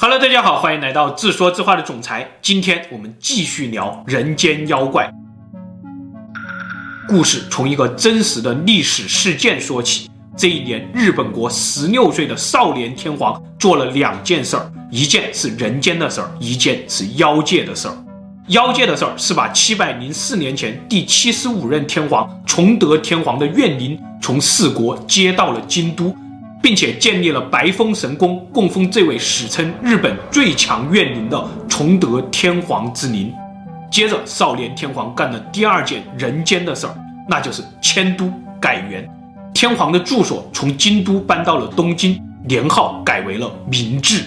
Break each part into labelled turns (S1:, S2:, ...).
S1: Hello，大家好，欢迎来到自说自话的总裁。今天我们继续聊人间妖怪故事，从一个真实的历史事件说起。这一年，日本国十六岁的少年天皇做了两件事儿，一件是人间的事儿，一件是妖界的事儿。妖界的事儿是把七百零四年前第七十五任天皇崇德天皇的怨灵从四国接到了京都。并且建立了白风神宫，供奉这位史称日本最强怨灵的崇德天皇之灵。接着，少年天皇干了第二件人间的事儿，那就是迁都改元。天皇的住所从京都搬到了东京，年号改为了明治。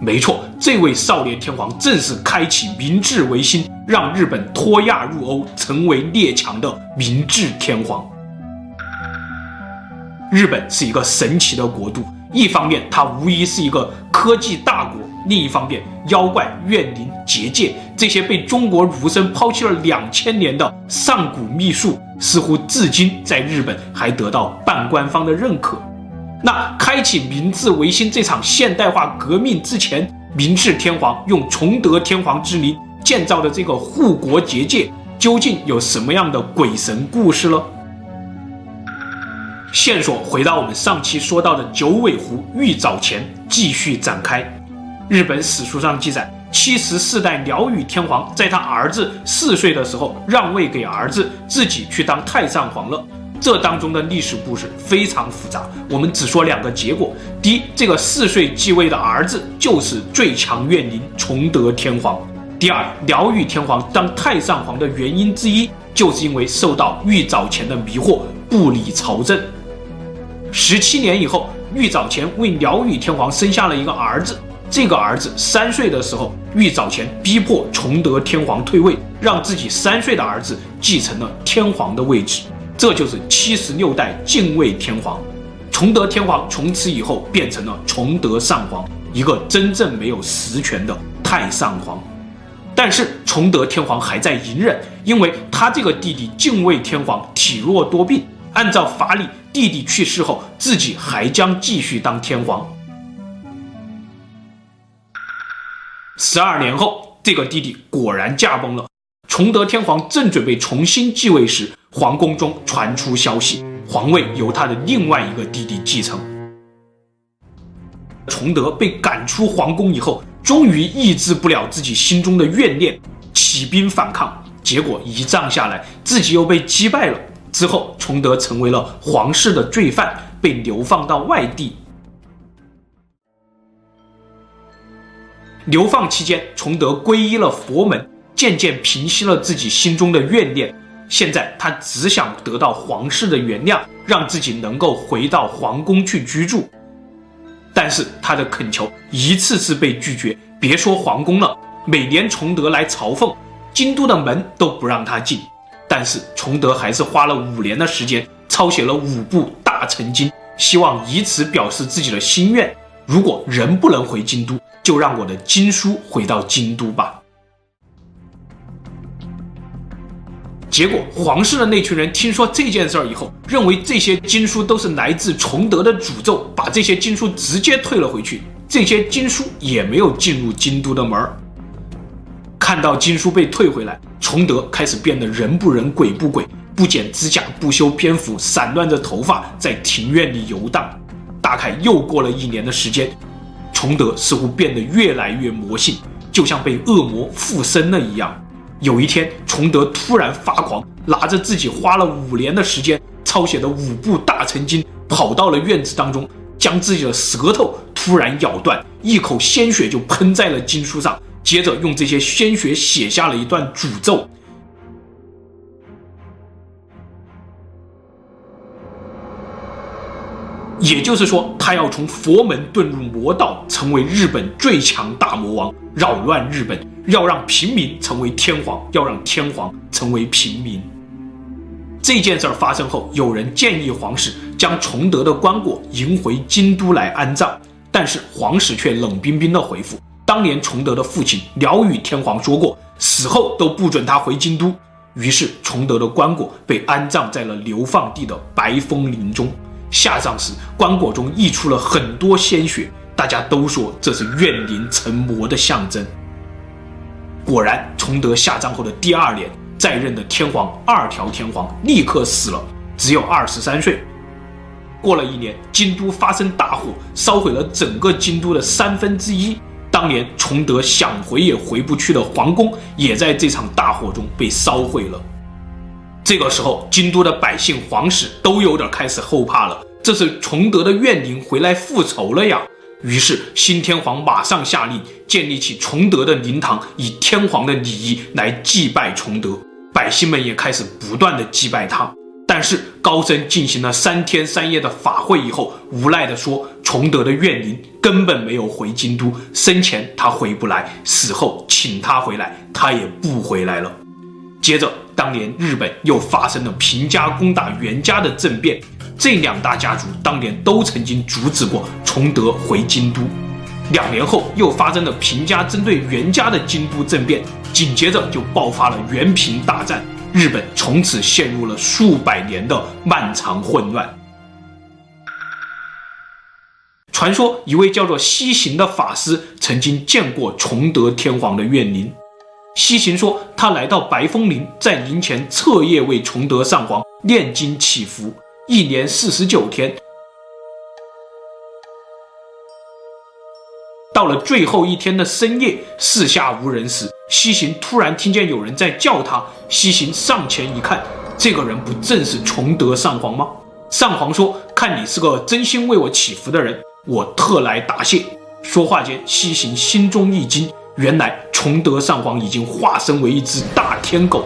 S1: 没错，这位少年天皇正是开启明治维新，让日本脱亚入欧，成为列强的明治天皇。日本是一个神奇的国度，一方面它无疑是一个科技大国，另一方面妖怪、怨灵、结界这些被中国儒生抛弃了两千年的上古秘术，似乎至今在日本还得到半官方的认可。那开启明治维新这场现代化革命之前，明治天皇用崇德天皇之名建造的这个护国结界，究竟有什么样的鬼神故事呢？线索回到我们上期说到的九尾狐玉藻前，继续展开。日本史书上记载，七十四代鸟羽天皇在他儿子四岁的时候让位给儿子，自己去当太上皇了。这当中的历史故事非常复杂，我们只说两个结果：第一，这个四岁继位的儿子就是最强怨灵崇德天皇；第二，鸟羽天皇当太上皇的原因之一，就是因为受到玉藻前的迷惑，不理朝政。十七年以后，玉藻前为鸟羽天皇生下了一个儿子。这个儿子三岁的时候，玉藻前逼迫崇德天皇退位，让自己三岁的儿子继承了天皇的位置。这就是七十六代敬畏天皇。崇德天皇从此以后变成了崇德上皇，一个真正没有实权的太上皇。但是崇德天皇还在隐忍，因为他这个弟弟敬畏天皇体弱多病。按照法理，弟弟去世后，自己还将继续当天皇。十二年后，这个弟弟果然驾崩了。崇德天皇正准备重新继位时，皇宫中传出消息，皇位由他的另外一个弟弟继承。崇德被赶出皇宫以后，终于抑制不了自己心中的怨念，起兵反抗，结果一仗下来，自己又被击败了。之后，崇德成为了皇室的罪犯，被流放到外地。流放期间，崇德皈依了佛门，渐渐平息了自己心中的怨念。现在，他只想得到皇室的原谅，让自己能够回到皇宫去居住。但是，他的恳求一次次被拒绝。别说皇宫了，每年崇德来朝奉，京都的门都不让他进。但是崇德还是花了五年的时间抄写了五部大乘经，希望以此表示自己的心愿。如果人不能回京都，就让我的经书回到京都吧。结果皇室的那群人听说这件事儿以后，认为这些经书都是来自崇德的诅咒，把这些经书直接退了回去。这些经书也没有进入京都的门儿。看到经书被退回来，崇德开始变得人不人鬼不鬼，不剪指甲，不修边幅，散乱着头发，在庭院里游荡。大概又过了一年的时间，崇德似乎变得越来越魔性，就像被恶魔附身了一样。有一天，崇德突然发狂，拿着自己花了五年的时间抄写的五部大乘经，跑到了院子当中，将自己的舌头突然咬断，一口鲜血就喷在了经书上。接着用这些鲜血写下了一段诅咒，也就是说，他要从佛门遁入魔道，成为日本最强大魔王，扰乱日本，要让平民成为天皇，要让天皇成为平民。这件事儿发生后，有人建议皇室将崇德的棺椁迎回京都来安葬，但是皇室却冷冰冰的回复。当年崇德的父亲鸟羽天皇说过，死后都不准他回京都。于是崇德的棺椁被安葬在了流放地的白风林中。下葬时，棺椁中溢出了很多鲜血，大大家都说这是怨灵成魔的象征。果然，崇德下葬后的第二年，在任的天皇二条天皇立刻死了，只有二十三岁。过了一年，京都发生大火，烧毁了整个京都的三分之一。当年崇德想回也回不去的皇宫，也在这场大火中被烧毁了。这个时候，京都的百姓、皇室都有点开始后怕了，这是崇德的怨灵回来复仇了呀。于是，新天皇马上下令建立起崇德的灵堂，以天皇的礼仪来祭拜崇德。百姓们也开始不断的祭拜他。但是高僧进行了三天三夜的法会以后，无奈地说，崇德的怨灵根本没有回京都，生前他回不来，死后请他回来，他也不回来了。接着，当年日本又发生了平家攻打源家的政变，这两大家族当年都曾经阻止过崇德回京都。两年后，又发生了平家针对源家的京都政变，紧接着就爆发了源平大战。日本从此陷入了数百年的漫长混乱。传说一位叫做西行的法师曾经见过崇德天皇的怨灵。西行说，他来到白风林，在灵前彻夜为崇德上皇念经祈福，一年四十九天。到了最后一天的深夜，四下无人时，西行突然听见有人在叫他。西行上前一看，这个人不正是崇德上皇吗？上皇说：“看你是个真心为我祈福的人，我特来答谢。”说话间，西行心中一惊，原来崇德上皇已经化身为一只大天狗。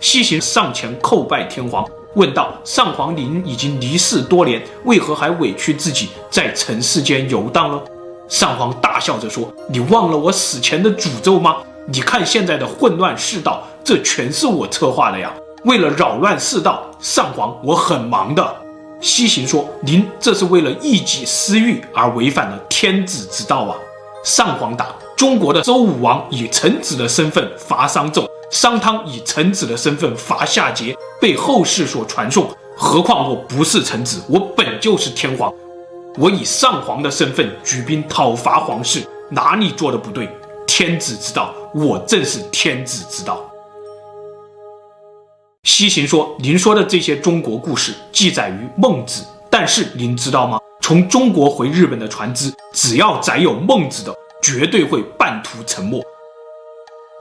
S1: 西行上前叩拜天皇。问道：“上皇您已经离世多年，为何还委屈自己在尘世间游荡呢？”上皇大笑着说：“你忘了我死前的诅咒吗？你看现在的混乱世道，这全是我策划的呀！为了扰乱世道，上皇我很忙的。”西行说：“您这是为了一己私欲而违反了天子之道啊！”上皇答：“中国的周武王以臣子的身份伐商纣。”商汤以臣子的身份伐夏桀，被后世所传颂。何况我不是臣子，我本就是天皇。我以上皇的身份举兵讨伐皇室，哪里做的不对？天子之道，我正是天子之道。西行说：“您说的这些中国故事记载于《孟子》，但是您知道吗？从中国回日本的船只，只要载有孟子的，绝对会半途沉没。”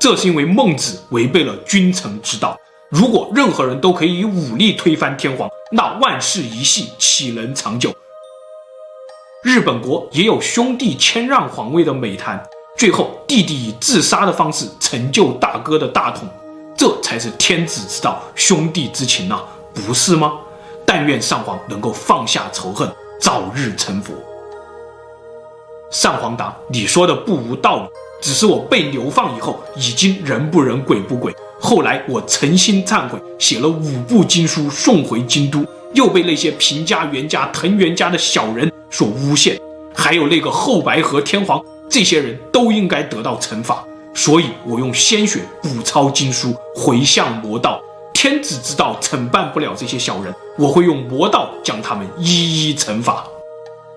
S1: 这是因为孟子违背了君臣之道。如果任何人都可以以武力推翻天皇，那万世一系岂能长久？日本国也有兄弟谦让皇位的美谈，最后弟弟以自杀的方式成就大哥的大统，这才是天子之道，兄弟之情啊，不是吗？但愿上皇能够放下仇恨，早日成佛。上皇答：“你说的不无道理。”只是我被流放以后，已经人不人鬼不鬼。后来我诚心忏悔，写了五部经书送回京都，又被那些平家、源家、藤原家的小人所诬陷，还有那个后白河天皇，这些人都应该得到惩罚。所以我用鲜血补抄经书，回向魔道。天子之道惩办不了这些小人，我会用魔道将他们一一惩罚。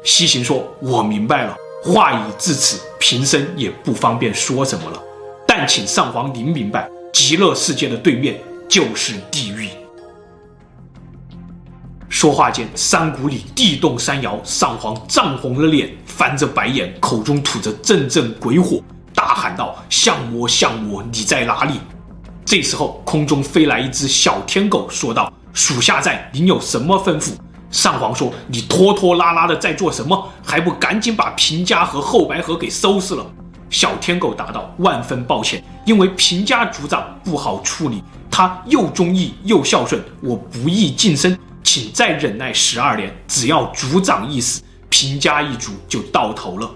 S1: 西行说：“我明白了。”话已至此，贫僧也不方便说什么了。但请上皇您明白，极乐世界的对面就是地狱。说话间，山谷里地动山摇，上皇涨红了脸，翻着白眼，口中吐着阵阵鬼火，大喊道：“相魔，相魔，你在哪里？”这时候，空中飞来一只小天狗，说道：“属下在，您有什么吩咐？”上皇说：“你拖拖拉拉的在做什么？还不赶紧把平家和后白河给收拾了？”小天狗答道：“万分抱歉，因为平家族长不好处理，他又忠义又孝顺，我不易晋升，请再忍耐十二年。只要族长一死，平家一族就到头了。”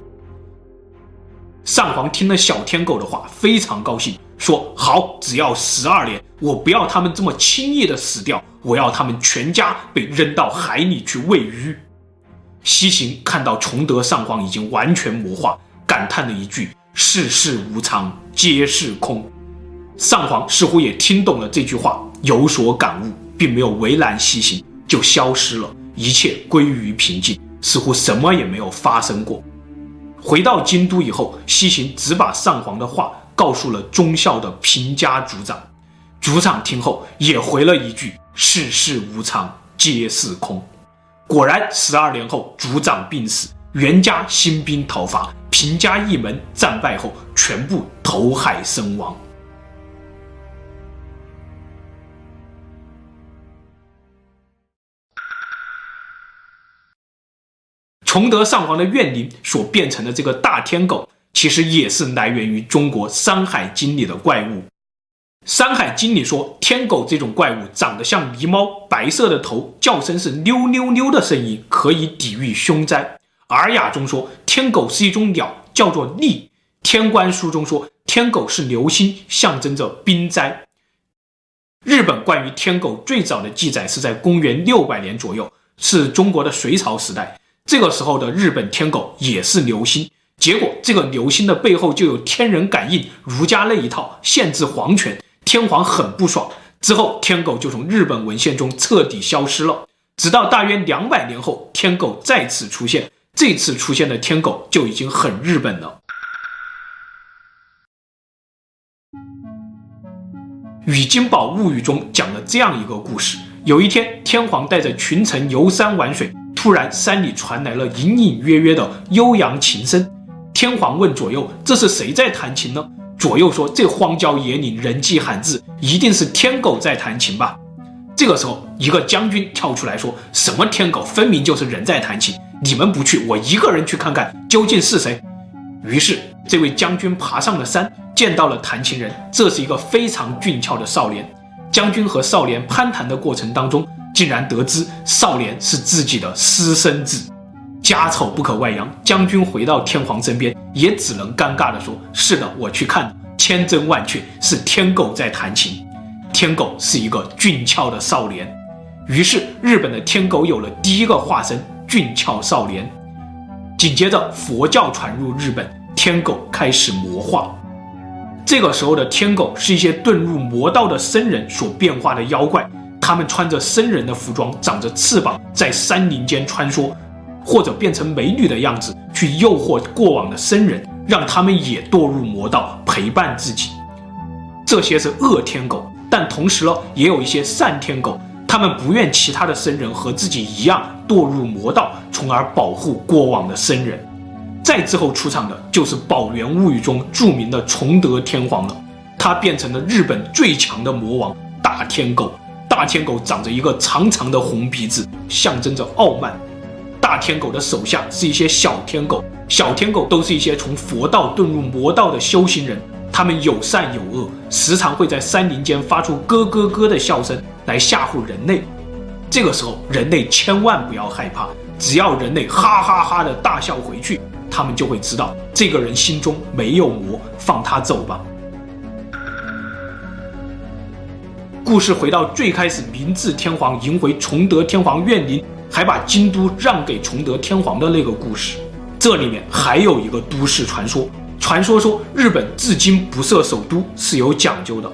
S1: 上皇听了小天狗的话，非常高兴，说：“好，只要十二年，我不要他们这么轻易的死掉。”我要他们全家被扔到海里去喂鱼。西行看到崇德上皇已经完全魔化，感叹了一句：“世事无常，皆是空。”上皇似乎也听懂了这句话，有所感悟，并没有为难西行，就消失了，一切归于平静。似乎什么也没有发生过。回到京都以后，西行只把上皇的话告诉了忠孝的平家族长，族长听后也回了一句：“世事无常，皆是空。”果然，十二年后，族长病死，袁家兴兵讨伐，平家一门战败后，全部投海身亡。崇德上皇的怨灵所变成的这个大天狗，其实也是来源于中国《山海经》里的怪物。《山海经》里说，天狗这种怪物长得像狸猫，白色的头，叫声是溜溜溜的声音，可以抵御凶灾。《尔雅》中说，天狗是一种鸟，叫做厉。《天官书》中说，天狗是流星，象征着兵灾。日本关于天狗最早的记载是在公元六百年左右，是中国的隋朝时代。这个时候的日本天狗也是流星，结果这个流星的背后就有天人感应，儒家那一套限制皇权，天皇很不爽。之后天狗就从日本文献中彻底消失了，直到大约两百年后，天狗再次出现。这次出现的天狗就已经很日本了。《宇津保物语》中讲了这样一个故事：有一天，天皇带着群臣游山玩水。突然，山里传来了隐隐约约的悠扬琴声。天皇问左右：“这是谁在弹琴呢？”左右说：“这荒郊野岭，人迹罕至，一定是天狗在弹琴吧？”这个时候，一个将军跳出来说：“什么天狗？分明就是人在弹琴！你们不去，我一个人去看看究竟是谁。”于是，这位将军爬上了山，见到了弹琴人。这是一个非常俊俏的少年。将军和少年攀谈的过程当中，竟然得知少年是自己的私生子，家丑不可外扬。将军回到天皇身边，也只能尴尬地说：“是的，我去看，千真万确是天狗在弹琴。天狗是一个俊俏的少年。”于是，日本的天狗有了第一个化身——俊俏少年。紧接着，佛教传入日本，天狗开始魔化。这个时候的天狗是一些遁入魔道的僧人所变化的妖怪。他们穿着僧人的服装，长着翅膀，在山林间穿梭，或者变成美女的样子去诱惑过往的僧人，让他们也堕入魔道，陪伴自己。这些是恶天狗，但同时呢，也有一些善天狗，他们不愿其他的僧人和自己一样堕入魔道，从而保护过往的僧人。再之后出场的就是《宝源物语》中著名的崇德天皇了，他变成了日本最强的魔王大天狗。大天狗长着一个长长的红鼻子，象征着傲慢。大天狗的手下是一些小天狗，小天狗都是一些从佛道遁入魔道的修行人，他们有善有恶，时常会在山林间发出咯咯咯的笑声来吓唬人类。这个时候，人类千万不要害怕，只要人类哈哈哈的大笑回去，他们就会知道这个人心中没有魔，放他走吧。故事回到最开始，明治天皇迎回崇德天皇怨灵，还把京都让给崇德天皇的那个故事。这里面还有一个都市传说，传说说日本至今不设首都是有讲究的。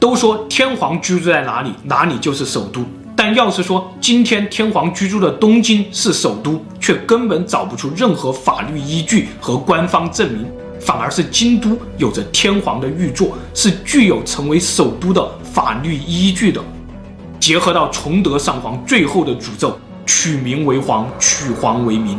S1: 都说天皇居住在哪里，哪里就是首都。但要是说今天天皇居住的东京是首都，却根本找不出任何法律依据和官方证明。反而是京都有着天皇的御座，是具有成为首都的法律依据的。结合到崇德上皇最后的诅咒，取名为皇，取皇为名，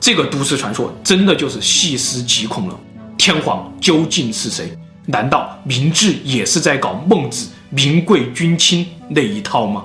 S1: 这个都市传说真的就是细思极恐了。天皇究竟是谁？难道明治也是在搞孟子“民贵君轻”那一套吗？